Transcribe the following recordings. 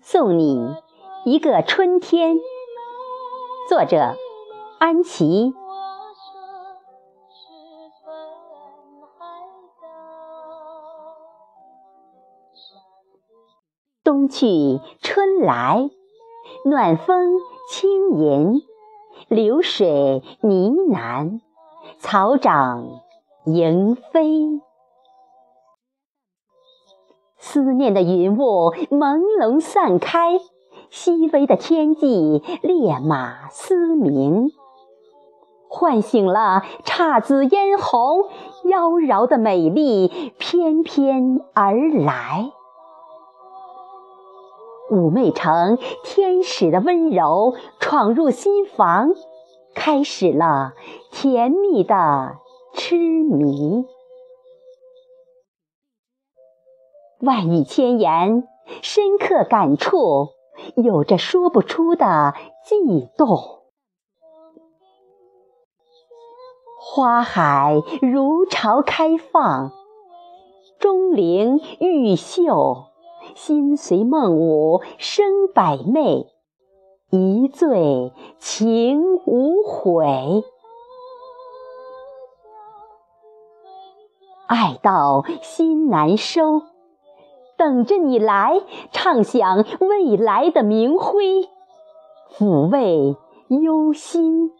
送你一个春天。作者：安琪。冬去春来，暖风轻吟，流水呢喃，草长莺飞。思念的云雾朦胧散开，熹微的天际烈马嘶鸣，唤醒了姹紫嫣红妖娆的美丽翩翩而来。妩媚成天使的温柔闯入心房，开始了甜蜜的痴迷。万语千言，深刻感触，有着说不出的悸动。花海如潮开放，钟灵毓秀，心随梦舞生百媚，一醉情无悔。爱到心难收。等着你来，唱响未来的明辉，抚慰忧心。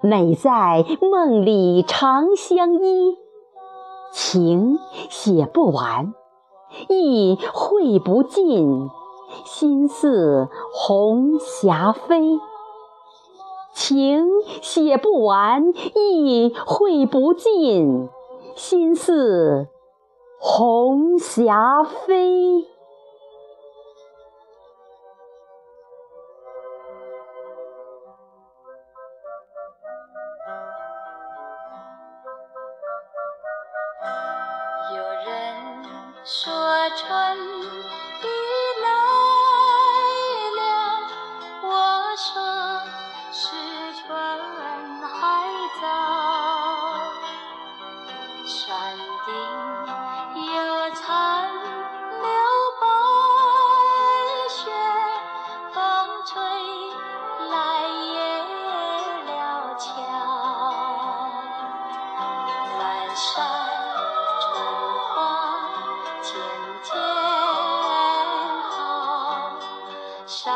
美在梦里长相依，情写不完，意绘不尽，心似红霞飞。情写不完，意绘不尽。心似红霞飞。有人说春山顶有残留白雪，风吹来也了桥。阑珊春花渐渐好，上。